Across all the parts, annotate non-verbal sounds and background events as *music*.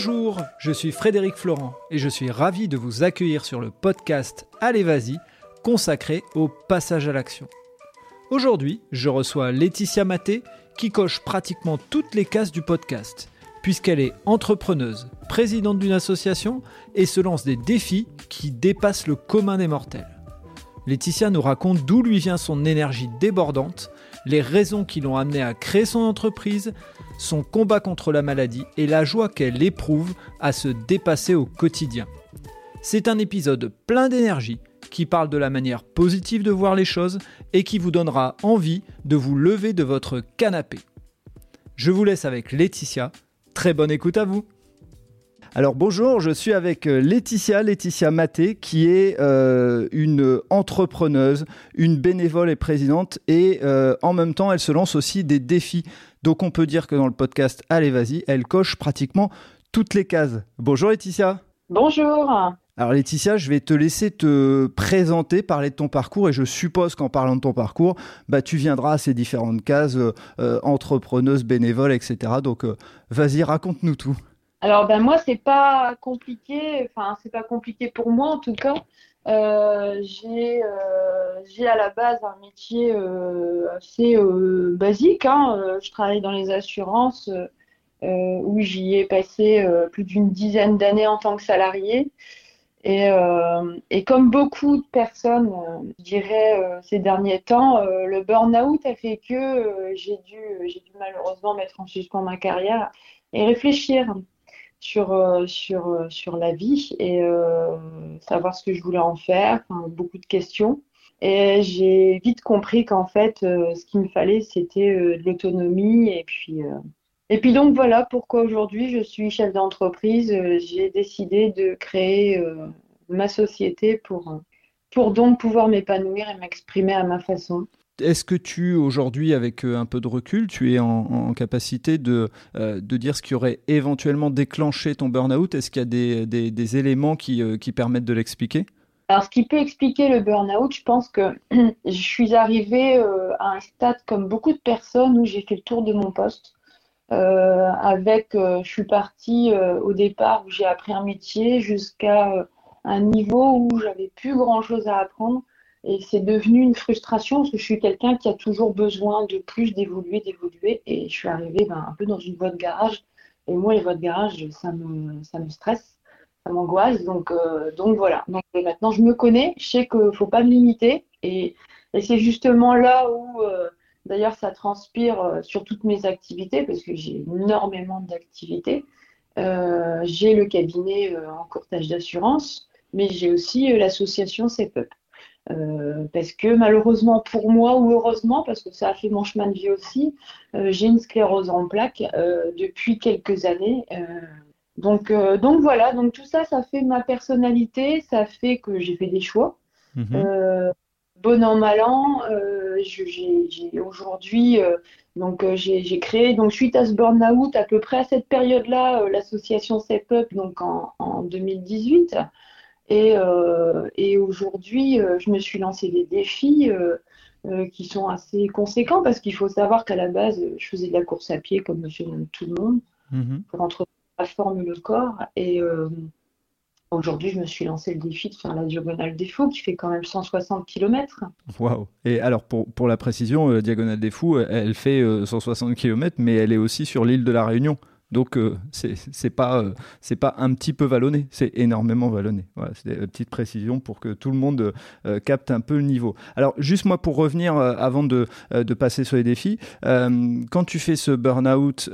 Bonjour, je suis Frédéric Florent et je suis ravi de vous accueillir sur le podcast Allez Vas-y, consacré au passage à l'action. Aujourd'hui, je reçois Laetitia Maté qui coche pratiquement toutes les cases du podcast, puisqu'elle est entrepreneuse, présidente d'une association et se lance des défis qui dépassent le commun des mortels. Laetitia nous raconte d'où lui vient son énergie débordante, les raisons qui l'ont amenée à créer son entreprise, son combat contre la maladie et la joie qu'elle éprouve à se dépasser au quotidien. C'est un épisode plein d'énergie qui parle de la manière positive de voir les choses et qui vous donnera envie de vous lever de votre canapé. Je vous laisse avec Laetitia. Très bonne écoute à vous. Alors bonjour, je suis avec euh, Laetitia, Laetitia Maté, qui est euh, une entrepreneuse, une bénévole et présidente, et euh, en même temps, elle se lance aussi des défis. Donc on peut dire que dans le podcast Allez vas-y, elle coche pratiquement toutes les cases. Bonjour Laetitia. Bonjour. Alors Laetitia, je vais te laisser te présenter, parler de ton parcours et je suppose qu'en parlant de ton parcours, bah, tu viendras à ces différentes cases, entrepreneuse, bénévole, etc. Donc vas-y, raconte-nous tout. Alors ben moi c'est pas compliqué, enfin c'est pas compliqué pour moi en tout cas. Euh, j'ai euh, j'ai à la base un métier euh, assez basique. Hein. Je travaille dans les assurances où j'y ai passé plus d'une dizaine d'années en tant que salarié. Et, et comme beaucoup de personnes, je dirais ces derniers temps, le burn-out a fait que j'ai dû j'ai dû malheureusement mettre en suspens ma carrière et réfléchir sur, euh, sur, euh, sur la vie et euh, savoir ce que je voulais en faire, beaucoup de questions. Et j'ai vite compris qu'en fait, ce qu'il me fallait, c'était de l'autonomie. Et puis, et puis donc voilà pourquoi aujourd'hui je suis chef d'entreprise. j'ai décidé de créer ma société pour, pour donc pouvoir m'épanouir et m'exprimer à ma façon. Est-ce que tu, aujourd'hui, avec euh, un peu de recul, tu es en, capacité de, euh, de dire ce qui aurait éventuellement déclenché ton burn-out? Est-ce qu'il y a des, éléments qui, euh, qui, permettent de l'expliquer? Alors, ce qui peut expliquer le burn-out, je pense que *clears throat* je suis arrivée à un stade, comme beaucoup de personnes, où j'ai fait le tour de mon poste. avec, je suis partie au départ où j'ai appris un métier jusqu'à un niveau où j'avais plus grand-chose à apprendre et c'est devenu une frustration parce que je suis quelqu'un qui a toujours besoin de plus, d'évoluer, d'évoluer. Et je suis arrivée ben, un peu dans une voie de garage. Et moi, les voies de garage, ça me, ça me stresse, ça m'angoisse. Donc, euh, donc voilà. Donc maintenant, je me connais. Je sais qu'il ne faut pas me limiter. Et, c'est justement là où, euh, d'ailleurs, ça transpire euh, sur toutes mes activités parce que j'ai énormément d'activités. j'ai le cabinet en courtage d'assurance, mais j'ai aussi l'association CEPUP. Euh, parce que malheureusement pour moi, ou heureusement, parce que ça a fait mon chemin de vie aussi, euh, j'ai une sclérose en plaques euh, depuis quelques années. donc, donc voilà, donc tout ça, ça fait ma personnalité, ça fait que j'ai fait des choix. Mhm. bon an, mal an, j'ai aujourd'hui, donc j'ai créé, donc suite à ce burn-out, à peu près à cette période-là, l'association Step Up, donc en, en 2018. Et, euh, et aujourd'hui, euh, je me suis lancé des défis euh, qui sont assez conséquents parce qu'il faut savoir qu'à la base, je faisais de la course à pied comme tout le monde mhm. pour entretenir la forme le corps. Et Aujourd'hui, je me suis lancé le défi de faire la Diagonale des Fous, qui fait quand même 160 km. Waouh Et alors, pour, pour la précision, Diagonale des Fous, elle fait 160 km, mais elle est aussi sur l'île de la Réunion. Donc euh, c'est pas euh, c'est pas un petit peu vallonné, c'est énormément vallonné. Voilà, c'est une petite précision pour que tout le monde euh, capte un peu le niveau. Alors juste moi pour revenir avant de, de passer sur les défis, quand tu fais ce burn-out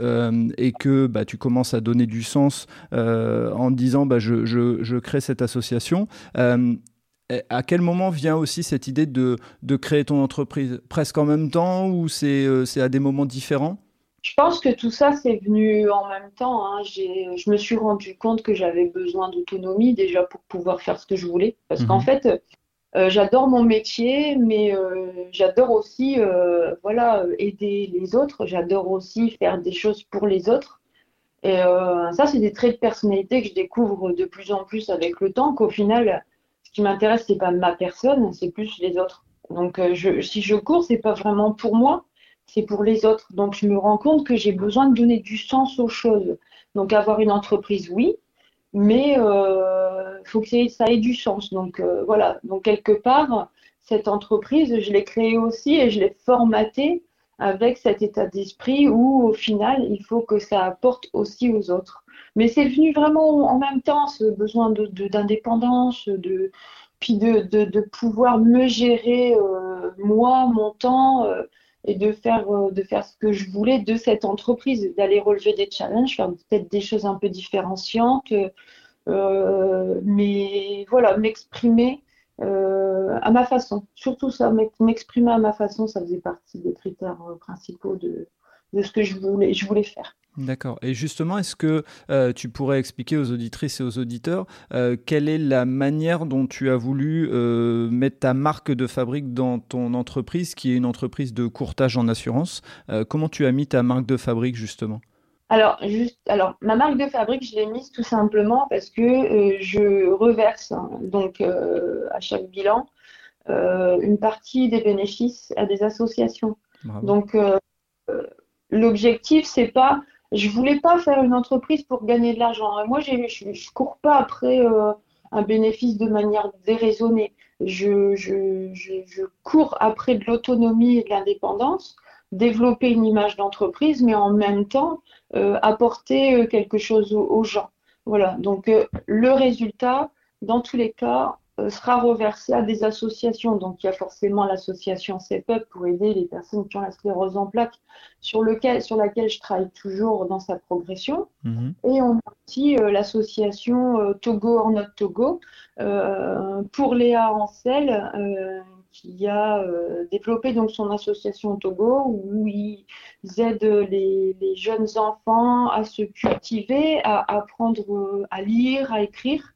et que bah, tu commences à donner du sens en disant bah, je, je, je crée cette association. à quel moment vient aussi cette idée de, de créer ton entreprise? Presque en même temps ou c'est à des moments différents? Je pense que tout ça, c'est venu en même temps. Hein. Je me suis rendu compte que j'avais besoin d'autonomie déjà pour pouvoir faire ce que je voulais. Parce qu'en mhm. fait, euh, j'adore mon métier, mais euh, j'adore aussi euh, voilà, aider les autres. J'adore aussi faire des choses pour les autres. Et ça, c'est des traits de personnalité que je découvre de plus en plus avec le temps, qu'au final, ce qui m'intéresse, c'est pas ma personne, c'est plus les autres. Donc, je, si je cours, c'est pas vraiment pour moi, c'est pour les autres. Donc, je me rends compte que j'ai besoin de donner du sens aux choses. Donc, avoir une entreprise, oui, mais il euh, faut que ça ait du sens. Donc, euh, voilà. Donc, quelque part, cette entreprise, je l'ai créée aussi et je l'ai formatée avec cet état d'esprit où, au final, il faut que ça apporte aussi aux autres. Mais c'est venu vraiment en même temps, ce besoin d'indépendance, de, puis de, de, pouvoir me gérer, euh, moi, mon temps et de faire, euh, de faire ce que je voulais de cette entreprise, d'aller relever des challenges, faire peut-être des choses un peu différenciantes, euh, mais voilà, m'exprimer euh, à ma façon. Surtout ça, m'exprimer à ma façon, ça faisait partie des critères principaux de, de ce que je voulais, je voulais faire. D'accord. Et justement, est-ce que euh, tu pourrais expliquer aux auditrices et aux auditeurs euh, quelle est la manière dont tu as voulu euh, mettre ta marque de fabrique dans ton entreprise, qui est une entreprise de courtage en assurance? Comment tu as mis ta marque de fabrique justement? Alors, juste, alors, ma marque de fabrique, je l'ai mise tout simplement parce que je reverse hein, donc à chaque bilan une partie des bénéfices à des associations. Donc, l'objectif, c'est pas je voulais pas faire une entreprise pour gagner de l'argent. Moi, je ne cours pas après euh, un bénéfice de manière déraisonnée. Je, cours après de l'autonomie et de l'indépendance, développer une image d'entreprise, mais en même temps euh, apporter euh, quelque chose aux, gens. Voilà. Donc le résultat, dans tous les cas, sera reversé à des associations. Donc, il y a forcément l'association CEPUP pour aider les personnes qui ont la sclérose en plaques, sur, lequel, sur laquelle je travaille toujours dans sa progression. Mhm. Et on a aussi euh, l'association euh, Togo en Not Togo pour Léa Ancel, qui a développé donc son association Togo où ils aident les, les jeunes enfants à se cultiver, à apprendre à lire, à écrire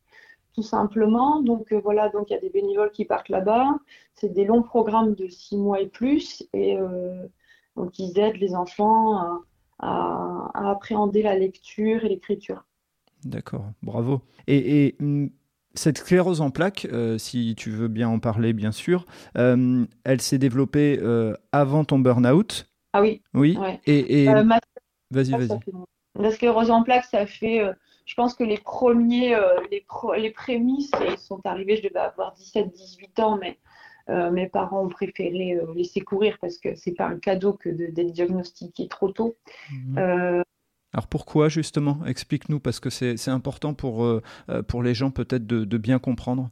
tout simplement. Donc euh, voilà, donc il y a des bénévoles qui partent là-bas. C'est des longs programmes de six mois et plus, et euh, donc ils aident les enfants à, appréhender la lecture et l'écriture. D'accord, bravo. Et, hum, cette sclérose en plaques, euh, si tu veux bien en parler, bien sûr, elle s'est développée avant ton burn-out? Ah oui. Oui. Et, vas-y, vas-y. La sclérose en plaques, ça fait je pense que les premiers, euh, les, les prémices, ils sont arrivés, je devais avoir 17-18 ans, mais euh, mes parents ont préféré euh, laisser courir parce que c'est pas un cadeau que d'être diagnostiqué trop tôt. Mhm. Alors pourquoi justement? Explique-nous parce que c'est important pour, pour les gens peut-être de, bien comprendre.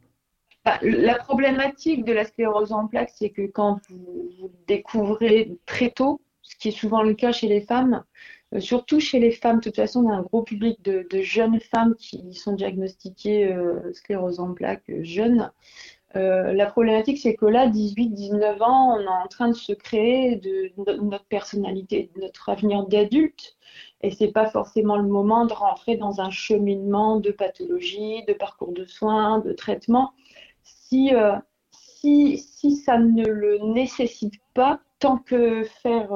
Bah, la problématique de la sclérose en plaques, c'est que quand vous, vous découvrez très tôt, ce qui est souvent le cas chez les femmes, euh, surtout chez les femmes. De toute façon, on a un gros public de, jeunes femmes qui sont diagnostiquées euh, sclérose en plaques euh, jeunes. la problématique, c'est que là, 18-19 ans, on est en train de se créer de, notre personnalité, de notre avenir d'adulte. Et c'est pas forcément le moment de rentrer dans un cheminement de pathologie, de parcours de soins, de traitement. Si, si, si ça ne le nécessite pas, tant que faire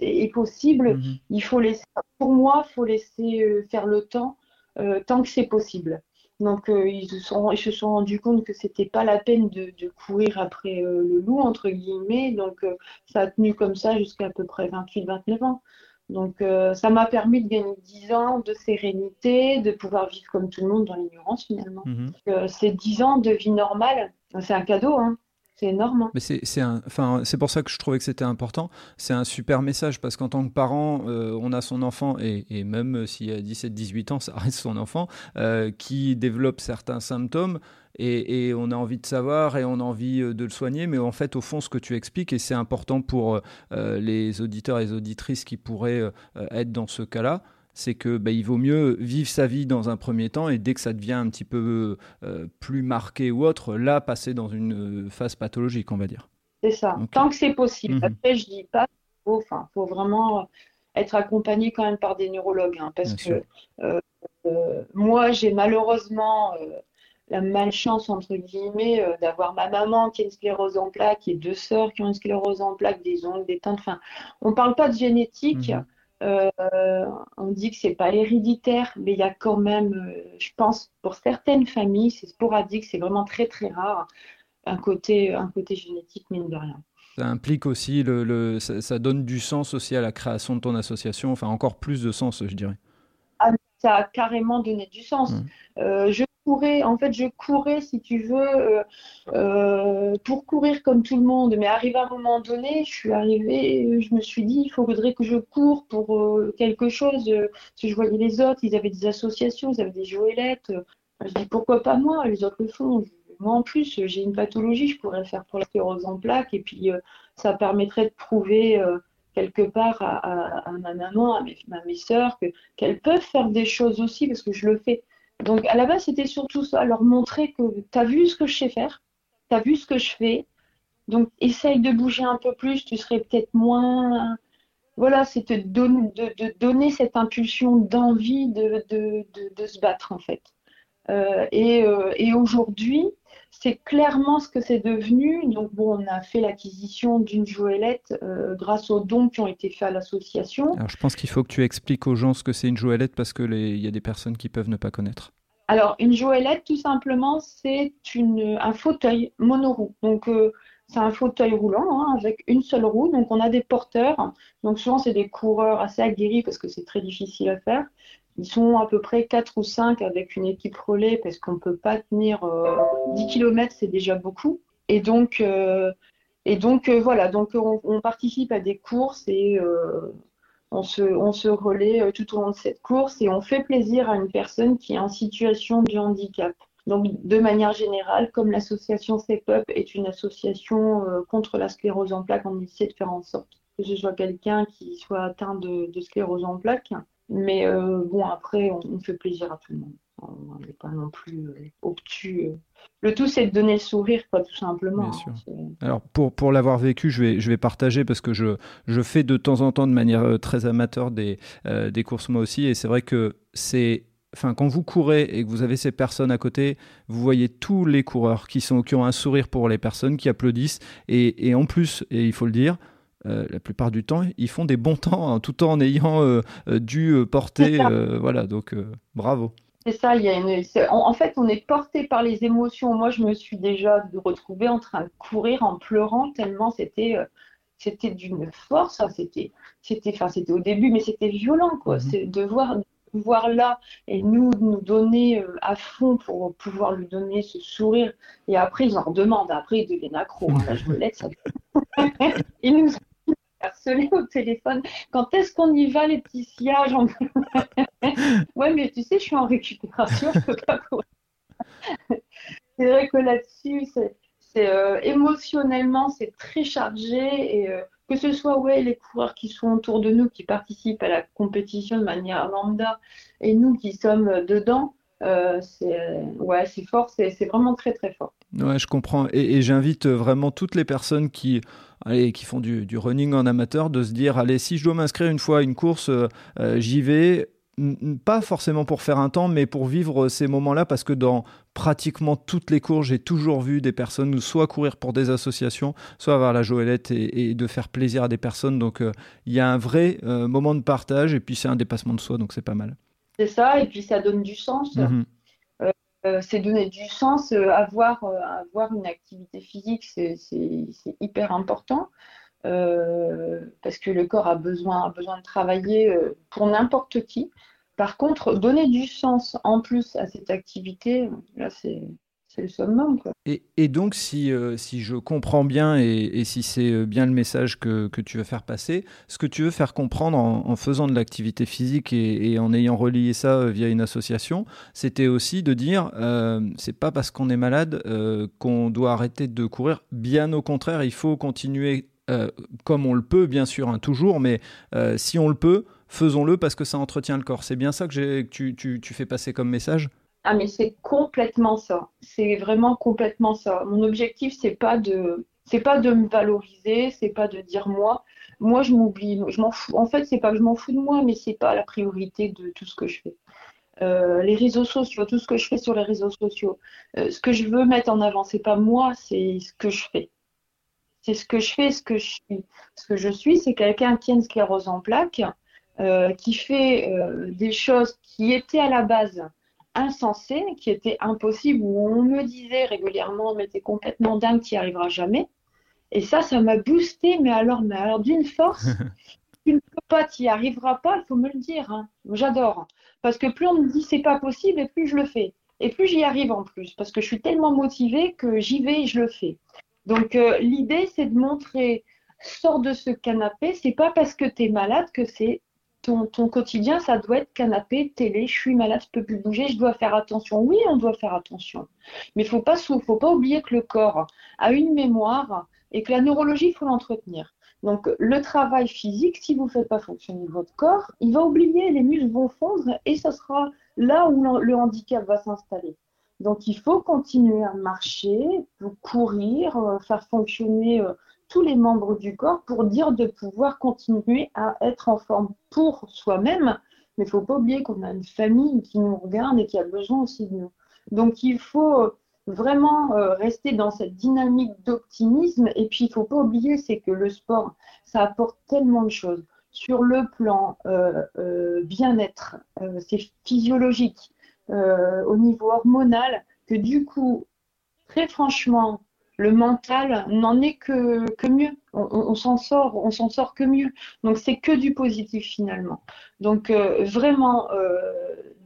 est possible, mhm. il faut laisser, pour moi, il faut laisser euh, faire le temps euh, tant que c'est possible. Donc euh, ils, se sont, ils se sont rendus compte que c'était pas la peine de, courir après le loup entre guillemets. Donc ça a tenu comme ça jusqu'à à peu près 28-29 ans. Donc ça m'a permis de gagner 10 ans de sérénité, de pouvoir vivre comme tout le monde dans l'ignorance finalement. Mhm. ces 10 ans de vie normale, c'est un cadeau. Hein. C'est énorme. Hein. Mais c'est, enfin, pour ça que je trouvais que c'était important. C'est un super message parce qu'en tant que parent, euh, on a son enfant, et, même s'il a 17-18 ans, *laughs* ça reste son enfant, euh, qui développe certains symptômes. Et, on a envie de savoir et on a envie euh, de le soigner, mais en fait, au fond, ce que tu expliques, et c'est important pour les auditeurs et les auditrices qui pourraient être dans ce cas-là, c'est que bah, il vaut mieux vivre sa vie dans un premier temps et dès que ça devient un petit peu euh, plus marqué ou autre, là passer dans une euh, phase pathologique, on va dire. C'est ça. Tant que c'est possible. Mhm. Après, je dis pas. Enfin, faut vraiment euh, être accompagné quand même par des neurologues, hein, parce que moi, j'ai malheureusement la malchance entre guillemets d'avoir ma maman qui a une sclérose en plaques et deux sœurs qui ont une sclérose en plaques, des ongles, des teintes. Enfin, on parle pas de génétique. Mhm. Euh, on dit que c'est pas héréditaire, mais il y a quand même, euh, je pense, pour certaines familles, c'est sporadique, c'est vraiment très très rare, un côté, un côté génétique, mine de rien. Ça implique aussi, le, ça, donne du sens aussi à la création de ton association, enfin encore plus de sens, je dirais. Ça a carrément donné du sens. Mmh. Euh, je courais, en fait, je courais, si tu veux, euh, euh, pour courir comme tout le monde. Mais arrivé à un moment donné, je suis arrivée, je me suis dit, il faudrait que je cours pour quelque chose. Si je voyais les autres, ils avaient des associations, ils avaient des joëlettes. Je dis, pourquoi pas moi? Les autres le font. Moi, en plus, j'ai une pathologie, je pourrais faire pour la sclérose en plaques. Et puis, ça permettrait de prouver quelque part à, ma maman, à mes, à sœurs, qu'elles peuvent faire des choses aussi, parce que je le fais. Donc à la base, c'était surtout ça, leur montrer que tu as vu ce que je sais faire, tu as vu ce que je fais, donc essaye de bouger un peu plus, tu serais peut-être moins... Voilà, c'est de, donner cette impulsion d'envie de, de, se battre en fait. Euh, euh, et aujourd'hui, c'est clairement ce que c'est devenu. Donc, bon, on a fait l'acquisition d'une joëlette euh, grâce aux dons qui ont été faits à l'association. Alors, je pense qu'il faut que tu expliques aux gens ce que c'est une joëlette parce qu'il y a des personnes qui peuvent ne pas connaître. Alors, une joëlette, tout simplement, c'est un fauteuil monoroue. Donc, euh, c'est un fauteuil roulant hein, avec une seule roue. Donc, on a des porteurs. Donc, souvent, c'est des coureurs assez aguerris parce que c'est très difficile à faire. Ils sont à peu près 4 ou 5 avec une équipe relais parce qu'on ne peut pas tenir 10 euh, km, c'est déjà beaucoup. Et donc, euh, et donc euh, voilà, donc on, participe à des courses et on, se, on se relaie tout au long de cette course et on fait plaisir à une personne qui est en situation de handicap. Donc, de manière générale, comme l'association CEPUP est une association contre la sclérose en plaques, on essaie de faire en sorte que ce soit quelqu'un qui soit atteint de, de sclérose en plaques mais euh, bon, après, on, fait plaisir à tout le monde. On n'est pas non plus euh, obtus. Euh. Le tout, c'est de donner le sourire, quoi, tout simplement. Bien sûr. Alors, pour, pour l'avoir vécu, je vais, je vais partager parce que je, je fais de temps en temps de manière très amateur des, des courses moi aussi. Et c'est vrai que c'est Enfin, quand vous courez et que vous avez ces personnes à côté, vous voyez tous les coureurs qui, sont, qui ont un sourire pour les personnes, qui applaudissent. Et, et en plus, et il faut le dire, euh, la plupart du temps, ils font des bons temps, hein, tout en ayant euh, euh, dû porter. voilà, donc bravo. C'est ça, il y a une... en, fait, on est porté par les émotions. Moi, je me suis déjà retrouvée en train de courir en pleurant tellement c'était c'était d'une force. Hein, c'était, c'était, enfin, c'était au début, mais c'était violent, quoi. Mhm. C'est de voir, voir là et nous nous donner à fond pour pouvoir lui donner ce sourire. Et après, ils en redemandent. Après, ils deviennent accros. Hein. Là, je me laisse. Ça... *laughs* ils nous harcelé au téléphone. Quand est-ce qu'on y va, Laetitia *laughs* Ouais, mais tu sais, je suis en récupération, je peux pas courir. c'est vrai que là-dessus, c'est euh, émotionnellement, c'est très chargé et euh, que ce soit ouais, les coureurs qui sont autour de nous, qui participent à la compétition de manière lambda, et nous qui sommes dedans, euh, c'est ouais, c'est fort, c'est vraiment très très fort. Ouais, je comprends. Et, j'invite vraiment toutes les personnes qui, allez, qui font du, running en amateur de se dire allez, si je dois m'inscrire une fois à une course, euh, j'y vais. Pas forcément pour faire un temps, mais pour vivre ces moments-là, parce que dans pratiquement toutes les courses, j'ai toujours vu des personnes soit courir pour des associations, soit avoir la joëlette et, de faire plaisir à des personnes. Donc euh, il y a un vrai euh, moment de partage, et puis c'est un dépassement de soi, donc c'est pas mal. C'est ça, et puis ça donne du sens. Euh, c'est donner du sens. Euh, avoir, euh, avoir une activité physique, c'est hyper important. parce que le corps a besoin, a besoin de travailler pour n'importe qui. Par contre, donner du sens en plus à cette activité, là, c'est et, donc, si, euh, si je comprends bien et, si c'est euh, bien le message que, que, tu veux faire passer, ce que tu veux faire comprendre en, faisant de l'activité physique et, en ayant relié ça euh, via une association, c'était aussi de dire c'est pas parce qu'on est malade qu'on doit arrêter de courir. Bien au contraire, il faut continuer comme on le peut, bien sûr, hein, toujours, mais si on le peut, faisons-le parce que ça entretient le corps. C'est bien ça que, que tu, tu, tu fais passer comme message? Ah mais c'est complètement ça. C'est vraiment complètement ça. Mon objectif c'est pas de c'est pas de me valoriser, c'est pas de dire moi. Moi je m'oublie, je m'en fous. En fait c'est pas que je m'en fous de moi, mais c'est pas la priorité de tout ce que je fais. Euh, les réseaux sociaux, tout ce que je fais sur les réseaux sociaux, euh, ce que je veux mettre en avant, c'est pas moi, c'est ce que je fais. C'est ce que je fais, ce que je suis. Ce que je suis, c'est quelqu'un qui a une sclérose en plaques, euh, qui fait des choses qui étaient à la base insensé, qui était impossible, où on me disait régulièrement, mais t'es complètement dingue, tu n'y arriveras jamais. Et ça, ça m'a boosté, mais alors, mais alors d'une force. *laughs* tu ne peux pas, tu n'y arriveras pas, il faut me le dire. Hein. J'adore. Parce que plus on me dit c'est pas possible, et plus je le fais. Et plus j'y arrive en plus, parce que je suis tellement motivée que j'y vais et je le fais. Donc euh, l'idée, c'est de montrer, sors de ce canapé, c'est pas parce que tu es malade que c'est ton, quotidien, ça doit être canapé, télé, je suis malade, je peux plus bouger, je dois faire attention. Oui, on doit faire attention. Mais il faut pas, faut pas oublier que le corps a une mémoire et que la neurologie, il faut l'entretenir. Donc le travail physique, si vous ne faites pas fonctionner votre corps, il va oublier, les muscles vont fondre et ce sera là où le handicap va s'installer. Donc il faut continuer à marcher, courir, euh, faire fonctionner euh, tous les membres du corps pour dire de pouvoir continuer à être en forme pour soi-même. Mais il ne faut pas oublier qu'on a une famille qui nous regarde et qui a besoin aussi de nous. Donc il faut euh, vraiment rester dans cette dynamique d'optimisme. Et puis il ne faut pas oublier, c'est que le sport, ça apporte tellement de choses sur le plan euh, euh, bien-être, euh, c'est physiologique, au niveau hormonal, que du coup, très franchement, le mental n'en est que, mieux. On, s'en sort, on s'en sort que mieux. Donc c'est que du positif finalement. Donc vraiment,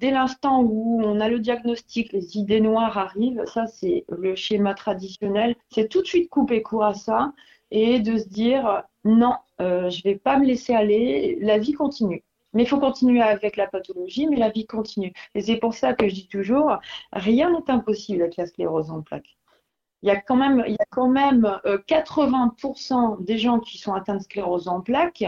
dès l'instant où on a le diagnostic, les idées noires arrivent, ça c'est le schéma traditionnel, c'est tout de suite couper court à ça et de se dire non, euh, je vais pas me laisser aller, la vie continue. Mais il faut continuer avec la pathologie, mais la vie continue. Et c'est pour ça que je dis toujours, rien n'est impossible avec la sclérose en plaques. Il y a quand même, il y a quand même 80% euh, des gens qui sont atteints de sclérose en plaques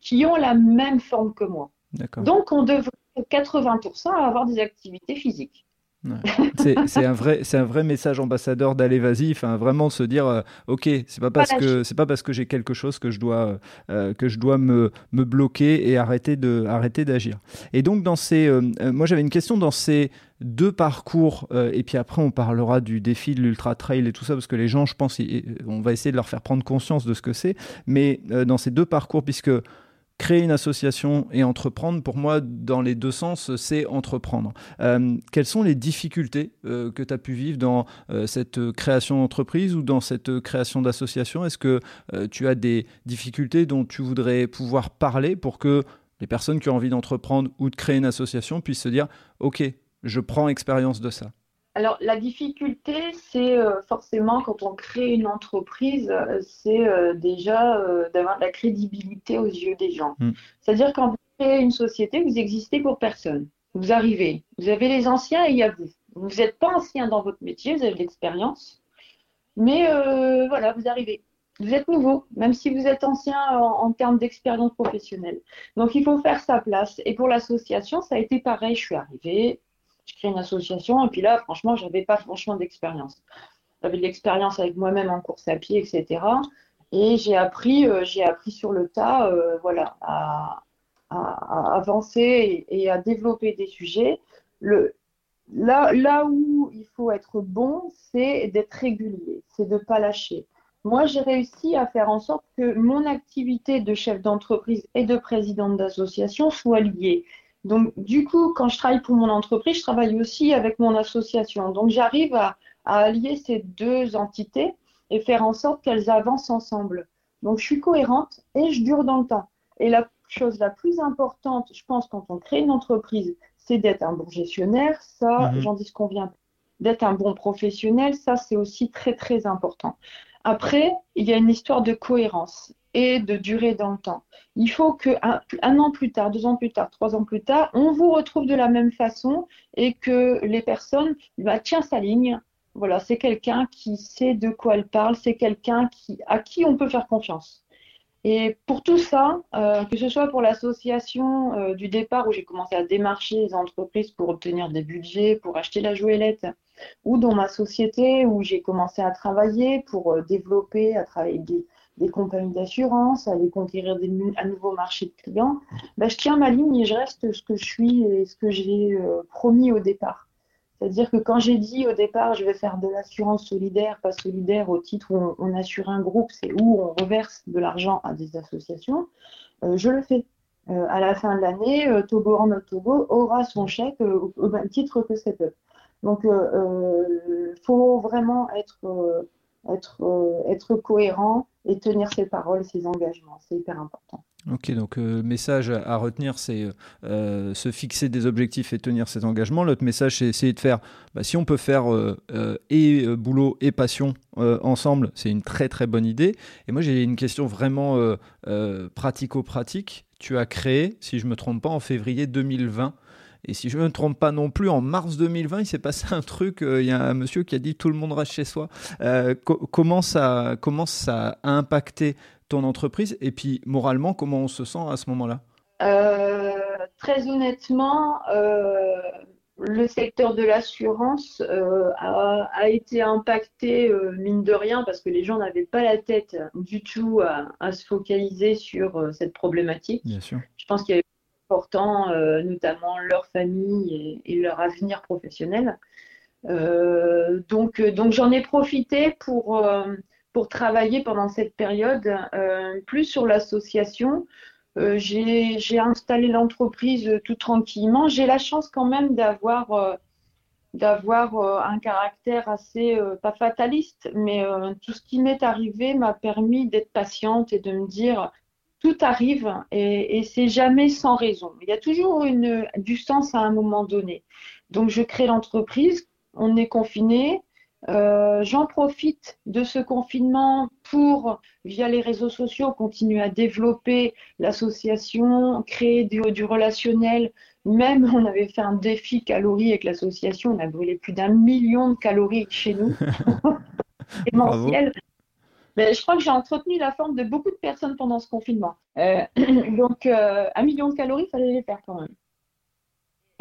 qui ont la même forme que moi. Donc on devrait 80% avoir des activités physiques. C'est un vrai, c'est un vrai message ambassadeur d'aller vas-y. Enfin, vraiment se dire, euh, ok, c'est pas parce que c'est pas parce que j'ai quelque chose que je dois euh, que je dois me, me bloquer et arrêter de arrêter d'agir. Et donc dans ces, euh, moi j'avais une question dans ces deux parcours et puis après on parlera du défi de l'ultra trail et tout ça parce que les gens, je pense, on va essayer de leur faire prendre conscience de ce que c'est. Mais dans ces deux parcours, puisque créer une association et entreprendre, pour moi, dans les deux sens, c'est entreprendre. Euh, quelles sont les difficultés euh, que tu as pu vivre dans euh, cette création d'entreprise ou dans cette création d'association? Est-ce que tu as des difficultés dont tu voudrais pouvoir parler pour que les personnes qui ont envie d'entreprendre ou de créer une association puissent se dire, OK, je prends expérience de ça alors, la difficulté, c'est euh, forcément quand on crée une entreprise, euh, c'est euh, déjà d'avoir de la crédibilité aux yeux des gens. Mm. C'est-à-dire quand vous créez une société, vous existez pour personne. Vous arrivez, vous avez les anciens et il y a vous. Vous n'êtes pas ancien dans votre métier, vous avez de l'expérience, mais voilà, vous arrivez. Vous êtes nouveau, même si vous êtes ancien en, en termes d'expérience professionnelle. Donc, il faut faire sa place. Et pour l'association, ça a été pareil. Je suis arrivée, je crée une association. Et puis là, franchement, je n'avais pas franchement d'expérience. J'avais de l'expérience avec moi-même en course à pied, etc. Et j'ai appris, euh, j'ai appris sur le tas, euh, voilà, à, avancer et, à développer des sujets. Là, là où il faut être bon, c'est d'être régulier, c'est de ne pas lâcher. Moi, j'ai réussi à faire en sorte que mon activité de chef d'entreprise et de présidente d'association soit liée. Donc, du coup, quand je travaille pour mon entreprise, je travaille aussi avec mon association. Donc, j'arrive à, allier ces deux entités et faire en sorte qu'elles avancent ensemble. Donc, je suis cohérente et je dure dans le temps. Et la chose la plus importante, je pense, quand on crée une entreprise, c'est d'être un bon gestionnaire. Ça, mhm. j'en dis ce qu'on vient. D'être un bon professionnel, ça, c'est aussi très, très important. Après, il y a une histoire de cohérence et de durée dans le temps. Il faut que un, an plus tard, deux ans plus tard, trois ans plus tard, on vous retrouve de la même façon et que les personnes, bah, tiens sa ligne. Voilà, c'est quelqu'un qui sait de quoi elle parle, c'est quelqu'un à qui on peut faire confiance. Et pour tout ça, euh, que ce soit pour l'association euh, du départ où j'ai commencé à démarcher les entreprises pour obtenir des budgets, pour acheter la jouelette, ou dans ma société où j'ai commencé à travailler pour euh, développer, à travailler des, des compagnies d'assurance, aller conquérir des, un nouveau marché de clients, bah, je tiens ma ligne et je reste ce que je suis et ce que j'ai euh, promis au départ. C'est-à-dire que quand j'ai dit au départ, je vais faire de l'assurance solidaire, pas solidaire au titre où on, assure un groupe, c'est où on reverse de l'argent à des associations, euh, je le fais. Euh, à la fin de l'année, Togo en Togo aura son chèque au, même titre que cette Donc, il faut vraiment être être, être cohérent et tenir ses paroles, ses engagements. C'est hyper important. Ok, donc le euh, message à retenir, c'est euh, se fixer des objectifs et tenir ses engagements. L'autre message, c'est essayer de faire, bah, si on peut faire euh, et boulot et passion ensemble, c'est une très très bonne idée. Et moi, j'ai une question vraiment pratico-pratique. Tu as créé, si je ne me trompe pas, en février 2020. Et si je ne me trompe pas non plus, en mars 2020, il s'est passé un truc. Il y a un monsieur qui a dit tout le monde reste chez soi. comment, ça, comment ça a impacté ton entreprise Et puis, moralement, comment on se sent à ce moment-là? Euh, Très honnêtement, euh, le secteur de l'assurance euh, a, été impacté, mine de rien, parce que les gens n'avaient pas la tête du tout à, se focaliser sur cette problématique. Bien sûr. Je pense qu'il y important, notamment leur famille et, leur avenir professionnel. donc, donc j'en ai profité pour travailler pendant cette période euh, plus sur l'association. Euh, j'ai installé l'entreprise tout tranquillement. J'ai la chance quand même euh, d'avoir un caractère assez, pas fataliste, mais tout ce qui m'est arrivé m'a permis d'être patiente et de me dire tout arrive et, et c'est jamais sans raison. Il y a toujours une, du sens à un moment donné. Donc je crée l'entreprise, on est confiné, euh, j'en profite de ce confinement pour, via les réseaux sociaux, continuer à développer l'association, créer du, du, relationnel. Même, on avait fait un défi calories avec l'association, on a brûlé plus d'un million de calories chez nous, *laughs* *laughs* Mais je crois que j'ai entretenu la forme de beaucoup de personnes pendant ce confinement. Euh, *clears throat* donc, euh, un million de calories, il fallait les faire quand même.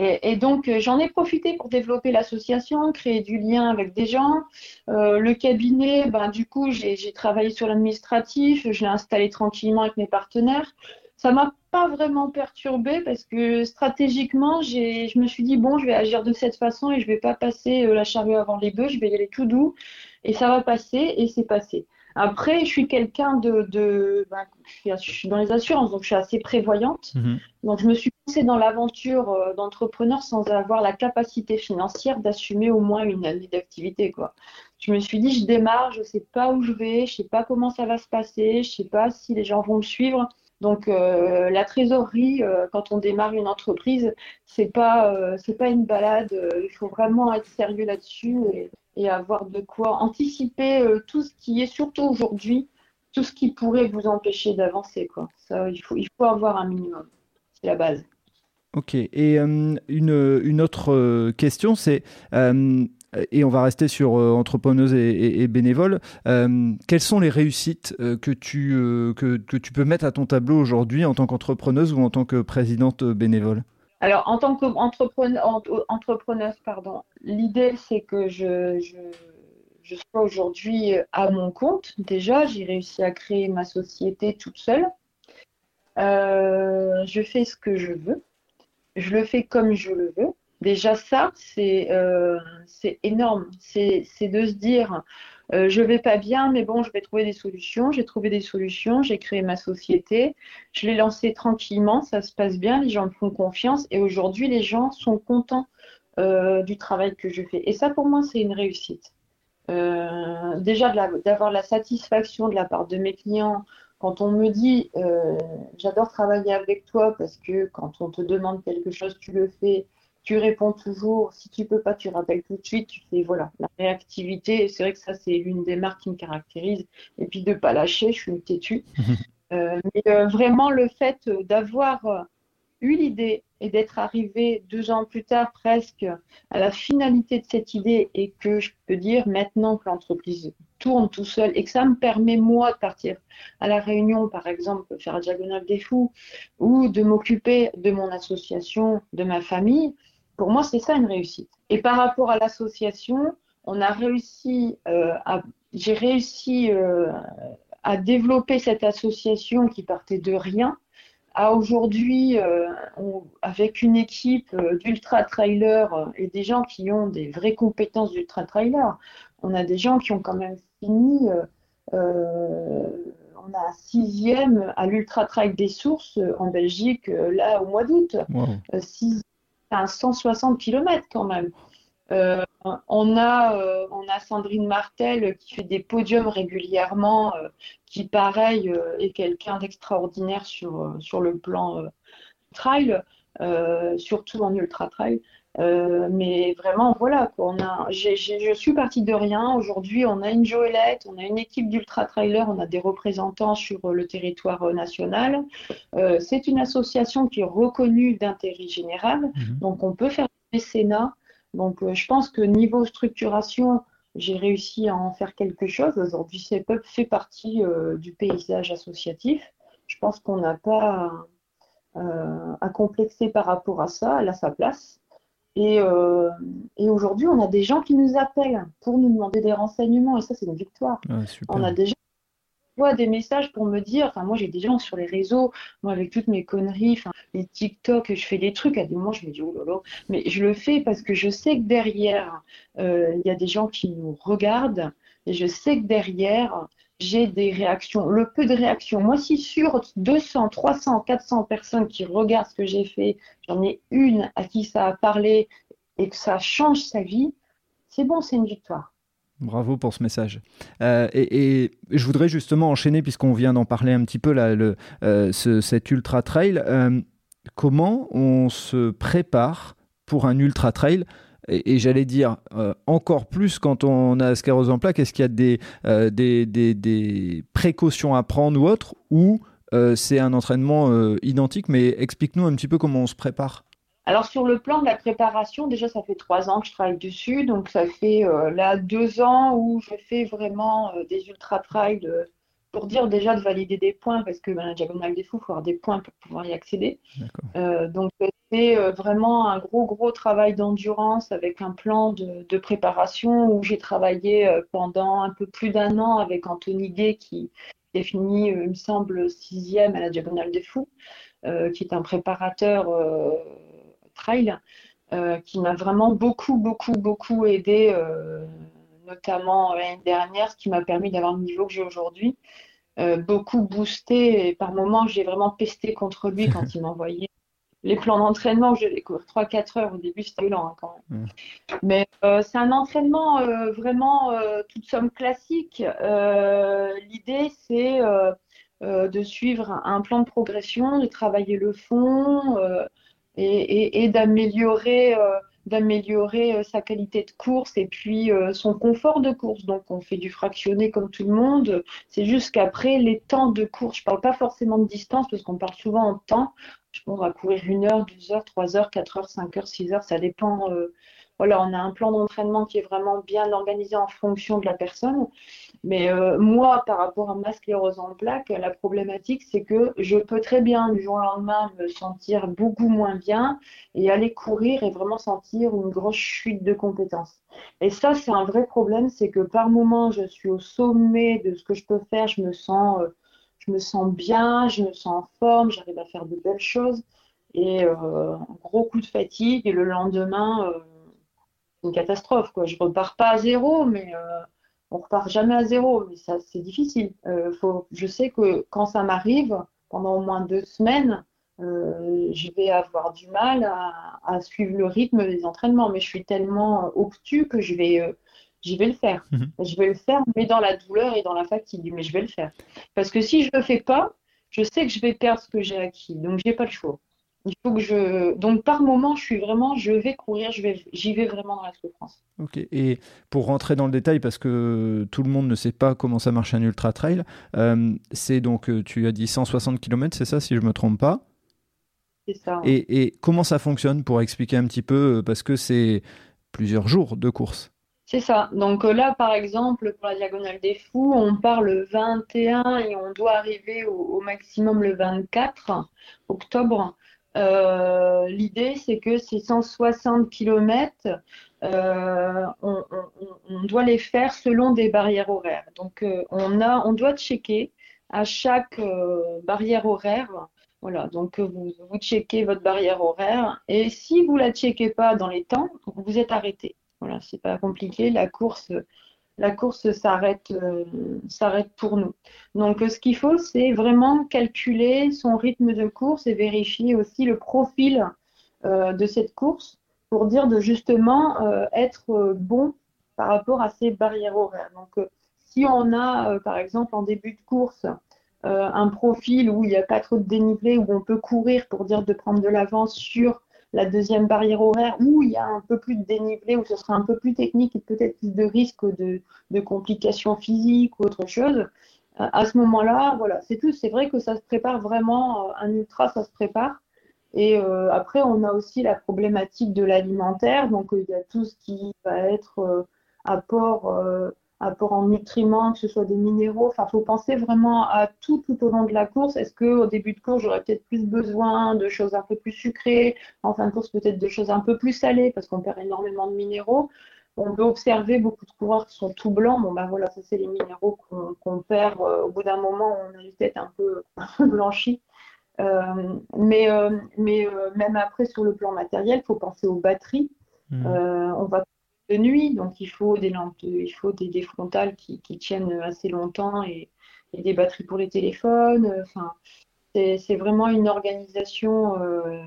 Et, donc, euh, j'en ai profité pour développer l'association, créer du lien avec des gens. Le cabinet, ben, du coup, j'ai travaillé sur l'administratif, je l'ai installé tranquillement avec mes partenaires. Ça m'a pas vraiment perturbé parce que stratégiquement, je me suis dit, bon, je vais agir de cette façon et je vais pas passer la charrue avant les bœufs, je vais y aller tout doux et ça va passer et c'est passé. Après, je suis quelqu'un de, de ben, je, suis, dans les assurances, donc je suis assez prévoyante. Mhm. Donc je me suis lancée dans l'aventure euh, d'entrepreneur sans avoir la capacité financière d'assumer au moins une année d'activité, quoi. Je me suis dit, je démarre, je sais pas où je vais, je sais pas comment ça va se passer, je sais pas si les gens vont me suivre. Donc euh, la trésorerie, euh, quand on démarre une entreprise, c'est pas euh, c'est pas une balade. il faut vraiment être sérieux là-dessus et, et, avoir de quoi anticiper tout ce qui est surtout aujourd'hui, tout ce qui pourrait vous empêcher d'avancer. Quoi. Ça, il faut il faut avoir un minimum. C'est la base. Ok. Et une, une autre question, c'est euh, et on va rester sur euh, entrepreneuse et, bénévole. Euh, quelles sont les réussites que, tu, que, que, tu peux mettre à ton tableau aujourd'hui en tant qu'entrepreneuse ou en tant que présidente bénévole? Alors, en tant qu'entrepreneuse, pardon, l'idée c'est que je, je, sois aujourd'hui à mon compte. Déjà, j'ai réussi à créer ma société toute seule. je fais ce que je veux. Je le fais comme je le veux. Déjà ça, c'est euh, énorme. C'est de se dire, euh, je vais pas bien, mais bon, je vais trouver des solutions. J'ai trouvé des solutions, j'ai créé ma société, je l'ai lancée tranquillement, ça se passe bien, les gens me font confiance et aujourd'hui, les gens sont contents euh, du travail que je fais. Et ça, pour moi, c'est une réussite. Euh, déjà, d'avoir la, satisfaction de la part de mes clients quand on me dit, j'adore travailler avec toi parce que quand on te demande quelque chose, tu le fais tu réponds toujours. Si tu peux pas, tu rappelles tout de suite. Tu fais voilà la réactivité. C'est vrai que ça c'est l'une des marques qui me caractérise. Et puis de pas lâcher, je suis une têtue. *laughs* Euh, mais euh, vraiment le fait d'avoir euh, eu l'idée et d'être arrivé deux ans plus tard presque à la finalité de cette idée et que je peux dire maintenant que l'entreprise tourne tout seul et que ça me permet moi de partir à la réunion par exemple faire la diagonale des fous ou de m'occuper de mon association, de ma famille, pour moi, c'est ça une réussite. Et par rapport à l'association, on a réussi euh, à, j'ai réussi euh, à développer cette association qui partait de rien à aujourd'hui, euh, avec une équipe d'ultra trailer et des gens qui ont des vraies compétences d'ultra trailer, on a des gens qui ont quand même fini. on a un sixième à l'ultra trail des sources en Belgique là au mois d'août. Wow. 160 km quand même. Euh, on a, on a Sandrine Martel qui fait des podiums régulièrement, qui pareil est quelqu'un d'extraordinaire sur, sur le plan trail, surtout en ultra trail. Euh, mais vraiment, voilà, On a, je suis partie de rien. Aujourd'hui, on a une Joëlette, on a une équipe d'ultra trailer, on a des représentants sur le territoire national. Euh, c'est une association qui est reconnue d'intérêt général, mhm. donc on peut faire des mécénat. Donc, euh, je pense que niveau structuration, j'ai réussi à en faire quelque chose. Aujourd'hui, CEPUB fait partie du paysage associatif. Je pense qu'on n'a pas à complexer par rapport à ça. Elle a sa place. Et, euh, et aujourd'hui, on a des gens qui nous appellent pour nous demander des renseignements, et ça, c'est une victoire. on a des gens des messages pour me dire, enfin, moi, j'ai des gens sur les réseaux, moi, avec toutes mes conneries, enfin, les TikTok, je fais des trucs, à des moments, je me dis, oh là là, mais je le fais parce que je sais que derrière, euh, il y a des gens qui nous regardent, et je sais que derrière, j'ai des réactions, le peu de réactions. Moi, si sur 200, 300, 400 personnes qui regardent ce que j'ai fait, j'en ai une à qui ça a parlé et que ça change sa vie, c'est bon, c'est une victoire. Bravo pour ce message. Euh, et, je voudrais justement enchaîner, puisqu'on vient d'en parler un petit peu, là, euh, cet ultra trail. Euh, comment on se prépare pour un ultra trail? Et, j'allais dire encore plus quand on a sclérose en plaques, est-ce qu'il y a euh, des, des, des, précautions à prendre ou autre, ou c'est un entraînement identique, mais explique-nous un petit peu comment on se prépare. Alors sur le plan de la préparation, déjà ça fait trois ans que je travaille dessus, donc ça fait là deux ans où je fais vraiment des ultra trails pour dire déjà de valider des points, parce que ben, la diagonale des fous, il faut avoir des points pour pouvoir y accéder. Euh, donc c'est euh, vraiment un gros, gros travail d'endurance avec un plan de, préparation où j'ai travaillé euh, pendant un peu plus d'un an avec Anthony Gay qui est fini, il me semble, sixième à la diagonale des fous, qui est un préparateur trail, qui m'a vraiment beaucoup, beaucoup, beaucoup aidé notamment l'année dernière, ce qui m'a permis d'avoir le niveau que j'ai aujourd'hui. Euh, beaucoup boosté et par moments j'ai vraiment pesté contre lui quand il *laughs* m'envoyait les plans d'entraînement. Je les cours 3-4 heures au début, c'était lent hein, quand même. Mais euh, c'est un entraînement euh, vraiment toute somme classique. L'idée c'est de suivre un plan de progression, de travailler le fond et, d'améliorer d'améliorer euh, sa qualité de course et puis euh, son confort de course. Donc on fait du fractionné comme tout le monde. C'est juste qu'après les temps de course, je parle pas forcément de distance parce qu'on parle souvent en temps. On va courir une heure, deux heures, trois heures, quatre heures, cinq heures, six heures, ça dépend. Euh, voilà, on a un plan d'entraînement qui est vraiment bien organisé en fonction de la personne. Mais euh, moi, par rapport à ma sclérose en plaques, la problématique, c'est que je peux très bien, du jour au lendemain, me sentir beaucoup moins bien et aller courir et vraiment sentir une grosse chute de compétences. Et ça, c'est un vrai problème, c'est que par moment, je suis au sommet de ce que je peux faire, je me sens, euh, je me sens bien, je me sens en forme, j'arrive à faire de belles choses. Et euh, un gros coup de fatigue, et le lendemain, une catastrophe. Quoi. Je repars pas à zéro, mais on repart jamais à zéro, mais ça c'est difficile. Euh, faut, je sais que quand ça m'arrive, pendant au moins deux semaines, euh, je vais avoir du mal à, suivre le rythme des entraînements, mais je suis tellement obtus que je vais, euh, vais le faire. Mhm. Je vais le faire, mais dans la douleur et dans la fatigue, mais je vais le faire. Parce que si je le fais pas, je sais que je vais perdre ce que j'ai acquis, donc j'ai pas le choix. Il faut que je. Donc, par moment, je suis vraiment, je vais courir, je vais, j'y vais vraiment dans la souffrance. Ok. Et pour rentrer dans le détail, parce que tout le monde ne sait pas comment ça marche un ultra trail, euh, c'est donc, euh, tu as dit 160 km, c'est ça, si je me trompe pas? C'est ça. Et, et, comment ça fonctionne pour expliquer un petit peu, euh, parce que c'est plusieurs jours de course? C'est ça. Donc là, par exemple, pour la Diagonale des Fous, on part le 21 et on doit arriver au maximum le 24 octobre. Euh, l'idée, c'est que ces 160 km, euh, on, doit les faire selon des barrières horaires. Donc, euh, on, a, on doit checker à chaque barrière horaire. Voilà, donc vous, vous checkez votre barrière horaire et si vous la checkez pas dans les temps, vous êtes arrêté. Voilà, c'est pas compliqué. La course la course s'arrête euh, s'arrête pour nous. Donc ce qu'il faut, c'est vraiment calculer son rythme de course et vérifier aussi le profil euh, de cette course pour dire de justement être bon par rapport à ces barrières horaires. Donc, si on a, par exemple, en début de course, un profil où il n'y a pas trop de dénivelé, où on peut courir pour dire de prendre de l'avance sur la deuxième barrière horaire où il y a un peu plus de dénivelé, où ce sera un peu plus technique et peut-être plus de risques de, complications physiques ou autre chose. Euh, à ce moment-là, voilà, c'est tout. C'est vrai que ça se prépare vraiment, euh, un ultra, ça se prépare. Et euh, après, on a aussi la problématique de l'alimentaire. Donc, il y a tout ce qui va être apport apport en nutriments, que ce soit des minéraux. Enfin, il faut penser vraiment à tout tout au long de la course. Est-ce qu'au début de course, j'aurais peut-être plus besoin de choses un peu plus sucrées? En fin de course, peut-être de choses un peu plus salées parce qu'on perd énormément de minéraux. On peut observer beaucoup de coureurs qui sont tout blancs. Bon, ben voilà, ça, c'est les minéraux qu'on perd euh, au bout d'un moment. On a les têtes un peu, *laughs* blanchies. Euh, mais euh, mais même après, sur le plan matériel, il faut penser aux batteries. Mmh. on va de nuit, donc il faut des lampes, il faut des, frontales qui, tiennent assez longtemps et, des batteries pour les téléphones. Enfin, c'est vraiment une organisation. Euh,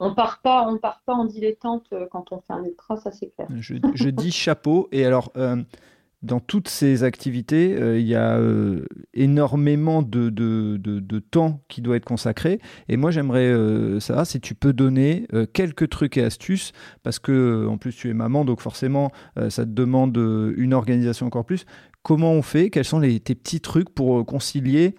on part pas, on part pas en dilettante quand on fait un ultra, ça c'est clair. Je, dis chapeau. Et alors, euh, dans toutes ces activités, euh, il y a euh, énormément de, de, de, temps qui doit être consacré. Et moi, j'aimerais euh, si tu peux donner quelques trucs et astuces, parce que en plus tu es maman, donc forcément, ça te demande une organisation encore plus. Comment on fait? Quels sont tes petits trucs pour concilier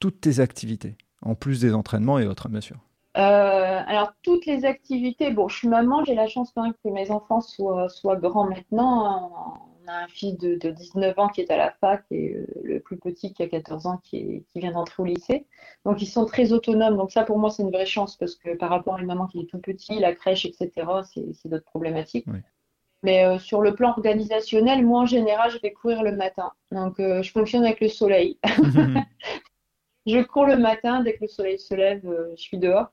toutes tes activités, en plus des entraînements et autres, bien sûr? Alors, toutes les activités, bon, je suis maman, j'ai la chance quand même que mes enfants soient, soient grands maintenant on a un fils de, 19 ans qui est à la fac et euh, le plus petit qui a 14 ans qui, vient d'entrer au lycée. Donc ils sont très autonomes. Donc ça pour moi c'est une vraie chance parce que par rapport à une maman qui est tout petit, la crèche, etc., c'est d'autres problématiques. Mais euh, sur le plan organisationnel, moi en général je vais courir le matin. Donc euh, je fonctionne avec le soleil. *laughs* je cours le matin, dès que le soleil se lève, je suis dehors.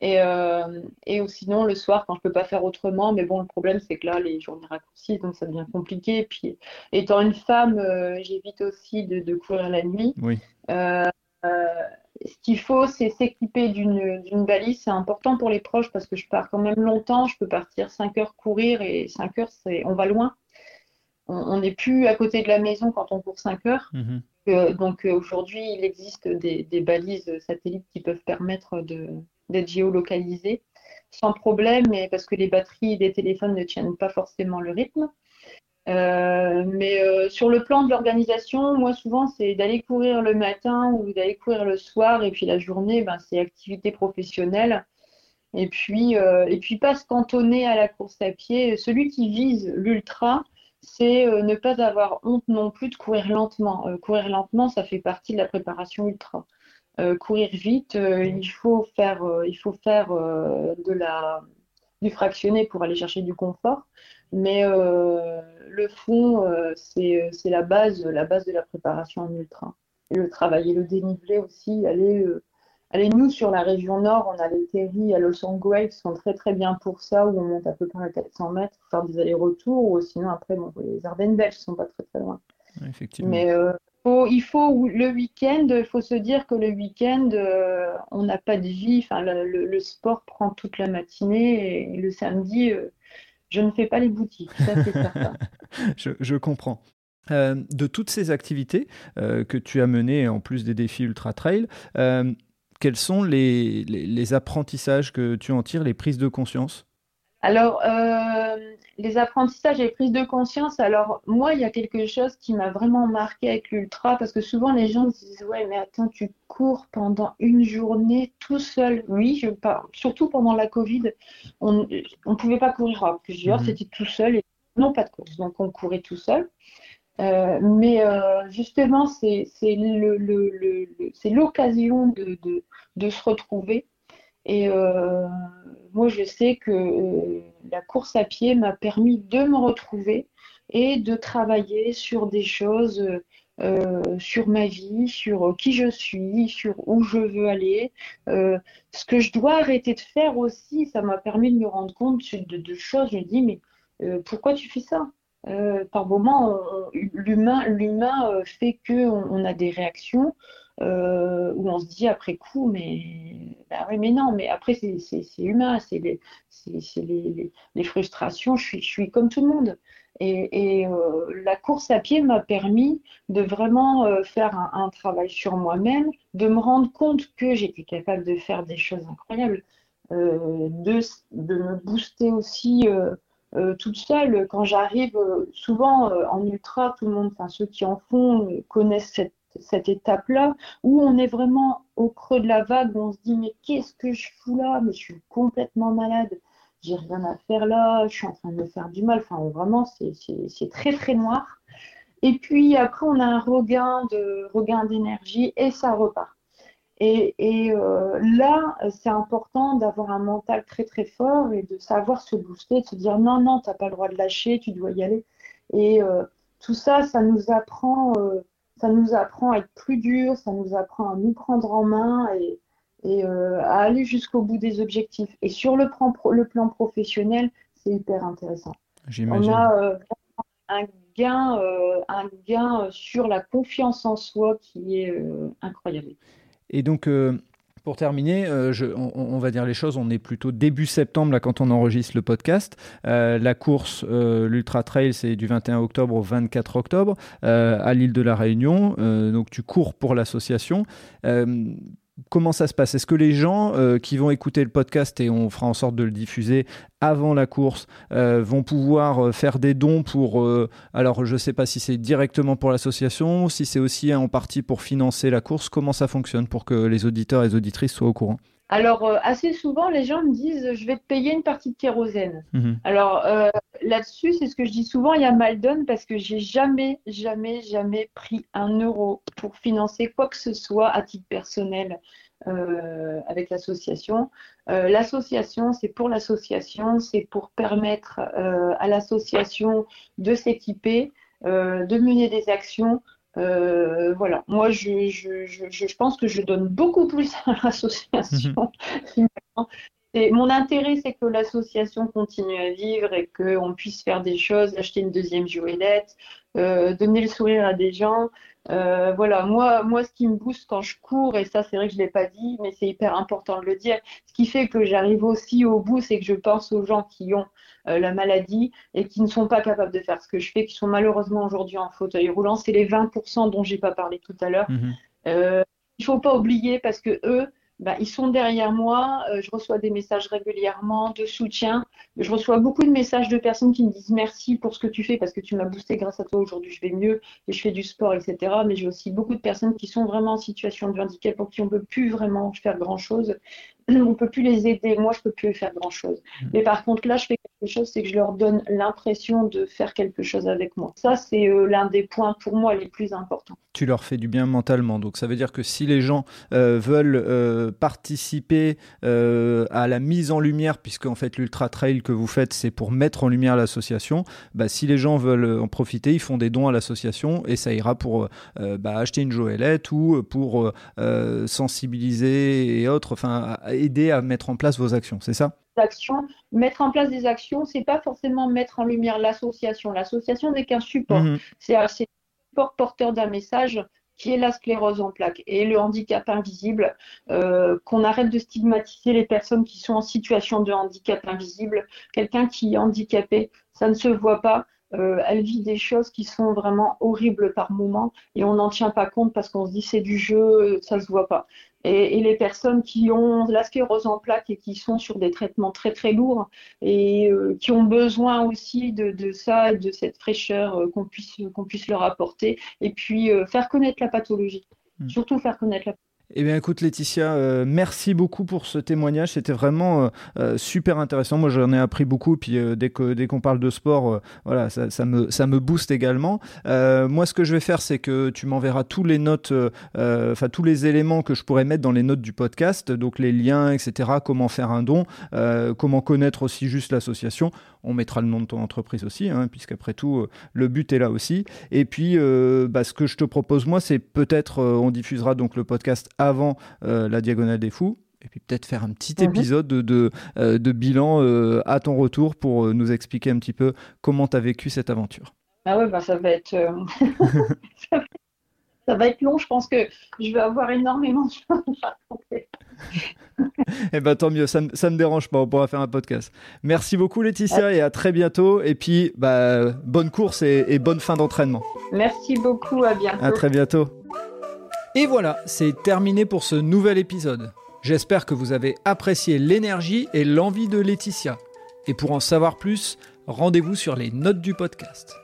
Et, euh, et sinon, le soir, quand je peux pas faire autrement, mais bon, le problème, c'est que là, les journées raccourcissent, donc ça devient compliqué. Puis, étant une femme, euh, j'évite aussi de, courir la nuit. Oui. Euh, ce qu'il faut, c'est s'équiper d'une balise. C'est important pour les proches parce que je pars quand même longtemps. Je peux partir 5 heures courir et 5 heures, on va loin. On n'est plus à côté de la maison quand on court 5 heures. Mhm. donc aujourd'hui, il existe des, des, balises satellites qui peuvent permettre de, d'être géolocalisé sans problème, parce que les batteries des téléphones ne tiennent pas forcément le rythme. Euh, mais euh, sur le plan de l'organisation, moi souvent c'est d'aller courir le matin ou d'aller courir le soir et puis la journée, ben, c'est activité professionnelle. Et puis, euh, et puis pas se cantonner à la course à pied. Celui qui vise l'ultra, c'est ne pas avoir honte non plus de courir lentement. courir lentement, ça fait partie de la préparation ultra. Euh, courir vite, euh, il faut faire, euh, il faut faire de la, du fractionné pour aller chercher du confort. Mais le fond, c'est la base, la base de la préparation en ultra. Et le travailler le dénivelé aussi, aller Allez, nous, sur la région nord, on a les terries à Los Angeles qui sont très très bien pour ça, où on monte à peu près à 400 mètres, faire des allers-retours, ou sinon après, bon, les Ardennes belges ne sont pas très très loin. Effectivement. Mais il faut le week-end, il faut se dire que le week-end, euh, on n'a pas de vie. Enfin, le, sport prend toute la matinée et le samedi, euh, je ne fais pas les boutiques. Ça, c'est certain. *laughs* je, comprends. Euh, de toutes ces activités que tu as menées, en plus des défis ultra trail, quels sont les, apprentissages que tu en tires, les prises de conscience? Alors, les apprentissages et les prises de conscience, alors moi, il y a quelque chose qui m'a vraiment marqué avec l'ultra, parce que souvent les gens se disent Ouais, mais attends, tu cours pendant une journée tout seul. Oui, je parle. Surtout pendant la Covid, on ne pouvait pas courir à plusieurs, mhm. c'était tout seul et non pas de course. Donc on courait tout seul. Euh, mais euh, justement, c'est l'occasion de, de, de, se retrouver. Et euh, moi, je sais que euh, la course à pied m'a permis de me retrouver et de travailler sur des choses, euh, sur ma vie, sur qui je suis, sur où je veux aller. Ce que je dois arrêter de faire aussi, ça m'a permis de me rendre compte de, choses. Je me dis, mais pourquoi tu fais ça? Par moment, l'humain, fait que on, a des réactions où on se dit après coup, mais bah oui, mais non, mais après c'est humain, c'est les, les, les, frustrations. Je suis, je suis comme tout le monde. Et, euh, la course à pied m'a permis de vraiment euh, faire un, travail sur moi-même, de me rendre compte que j'étais capable de faire des choses incroyables, euh, de, de, me booster aussi toute seule. Quand j'arrive, souvent en ultra, tout le monde, enfin ceux qui en font, connaissent cette, cette étape-là, où on est vraiment au creux de la vague, où on se dit mais qu'est-ce que je fous là? Mais je suis complètement malade j'ai rien à faire là, je suis en train de me faire du mal. Enfin, vraiment, c'est très très noir. Et puis après, on a un regain de regain d'énergie et ça repart. Et, et euh, là, c'est important d'avoir un mental très très fort et de savoir se booster, de se dire non, non, tu n'as pas le droit de lâcher, tu dois y aller. Et euh, tout ça, ça nous apprend, euh, ça nous apprend à être plus dur, ça nous apprend à nous prendre en main et, et euh, à aller jusqu'au bout des objectifs. Et sur le plan, le plan professionnel, c'est hyper intéressant. On a euh, un gain, euh, un gain sur la confiance en soi qui est incroyable. Et donc, pour terminer, je, on, va dire les choses, on est plutôt début septembre là, quand on enregistre le podcast. la course, l'Ultra Trail, c'est du 21 octobre au 24 octobre à l'île de la Réunion. donc tu cours pour l'association comment ça se passe? Est-ce que les gens euh, qui vont écouter le podcast et on fera en sorte de le diffuser avant la course euh, vont pouvoir euh, faire des dons pour alors je ne sais pas si c'est directement pour l'association, si c'est aussi en partie pour financer la course, comment ça fonctionne pour que les auditeurs et les auditrices soient au courant? Alors, euh, assez souvent, les gens me disent je vais te payer une partie de kérosène. Mhm. Alors, euh, là-dessus, c'est ce que je dis souvent il y a mal donne parce que j'ai jamais, jamais, jamais pris un euro pour financer quoi que ce soit à titre personnel euh, avec l'association. l'association, c'est pour l'association, c'est pour permettre à l'association de s'équiper, de mener des actions. Euh, voilà, moi je, je, je, je, pense que je donne beaucoup plus à l'association. Mhm. *laughs* Et mon intérêt, c'est que l'association continue à vivre et qu'on puisse faire des choses, acheter une deuxième joëlette, euh, donner le sourire à des gens. Euh, voilà, moi, moi, ce qui me booste quand je cours, et ça, c'est vrai que je l'ai pas dit, mais c'est hyper important de le dire. Ce qui fait que j'arrive aussi au bout, c'est que je pense aux gens qui ont euh, la maladie et qui ne sont pas capables de faire ce que je fais, qui sont malheureusement aujourd'hui en fauteuil roulant. C'est les 20% dont j'ai pas parlé tout à l'heure. Mhm. Euh, il faut pas oublier parce que eux, bah, ils sont derrière moi. Euh, je reçois des messages régulièrement de soutien. Je reçois beaucoup de messages de personnes qui me disent merci pour ce que tu fais parce que tu m'as boosté grâce à toi. Aujourd'hui, je vais mieux et je fais du sport, etc. Mais j'ai aussi beaucoup de personnes qui sont vraiment en situation de handicap pour qui on ne peut plus vraiment faire grand chose. On ne peut plus les aider. Moi, je ne peux plus faire grand chose. Mmh. Mais par contre, là, je fais quelque chose, c'est que je leur donne l'impression de faire quelque chose avec moi. Ça, c'est euh, l'un des points pour moi les plus importants. Tu leur fais du bien mentalement. Donc, ça veut dire que si les gens euh, veulent participer euh, à la mise en lumière, puisque en fait l'ultra trail que vous faites, c'est pour mettre en lumière l'association. Bah, si les gens veulent en profiter, ils font des dons à l'association et ça ira pour bah, acheter une joëlette ou pour sensibiliser et autres, enfin aider à mettre en place vos actions. C'est ça? Actions. Mettre en place des actions, c'est pas forcément mettre en lumière l'association. L'association n'est qu'un support. Mmh c'est un support porteur d'un message qui est la sclérose en plaques et le handicap invisible, euh, qu'on arrête de stigmatiser les personnes qui sont en situation de handicap invisible. Quelqu'un qui est handicapé, ça ne se voit pas. Euh, elle vit des choses qui sont vraiment horribles par moments et on n'en tient pas compte parce qu'on se dit c'est du jeu, ça se voit pas. Et, les personnes qui ont la sclérose en plaques et qui sont sur des traitements très très lourds et euh, qui ont besoin aussi de, de ça, de cette fraîcheur euh, qu'on puisse, qu'on puisse leur apporter et puis faire connaître la pathologie. Hmm. Surtout faire connaître la pathologie. Eh bien, écoute, Laetitia, euh, merci beaucoup pour ce témoignage. C'était vraiment euh, euh, super intéressant. Moi, j'en ai appris beaucoup. Puis dès que qu'on parle de sport, voilà, ça, me ça booste également. moi, ce que je vais faire, c'est que tu m'enverras tous les notes, enfin tous les éléments que je pourrais mettre dans les notes du podcast, donc les liens, etc. Comment faire un don, comment connaître aussi juste l'association. On mettra le nom de ton entreprise aussi, hein, puisqu'après tout, le but est là aussi. Et puis, bah, ce que je te propose moi, c'est peut-être, on diffusera donc le podcast avant euh, la Diagonale des Fous et puis peut-être faire un petit mhm. épisode de, de, euh, bilan euh, à ton retour pour nous expliquer un petit peu comment tu as vécu cette aventure. Ah ouais, bah *laughs* ça va être ça, va... être long. Je pense que je vais avoir énormément de choses à raconter. *laughs* eh ben tant mieux, ça, ne me dérange pas, on pourra faire un podcast. Merci beaucoup Laetitia et à très bientôt. Et puis bah, bonne course et, bonne fin d'entraînement. Merci beaucoup, à bientôt. À très bientôt. Et voilà, c'est terminé pour ce nouvel épisode. J'espère que vous avez apprécié l'énergie et l'envie de Laetitia. Et pour en savoir plus, rendez-vous sur les notes du podcast.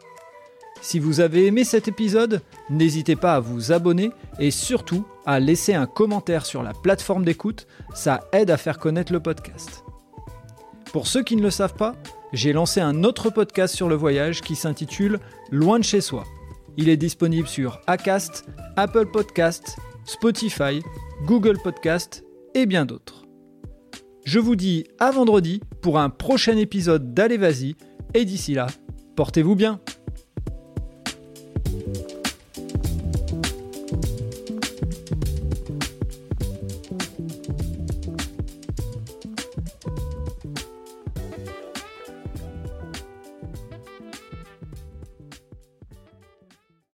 Si vous avez aimé cet épisode, n'hésitez pas à vous abonner et surtout à laisser un commentaire sur la plateforme d'écoute, ça aide à faire connaître le podcast. Pour ceux qui ne le savent pas, j'ai lancé un autre podcast sur le voyage qui s'intitule Loin de chez soi. Il est disponible sur Acast, Apple Podcast, Spotify, Google Podcast et bien d'autres. Je vous dis à vendredi pour un prochain épisode d'Allez Vas-y et d'ici là, portez-vous bien.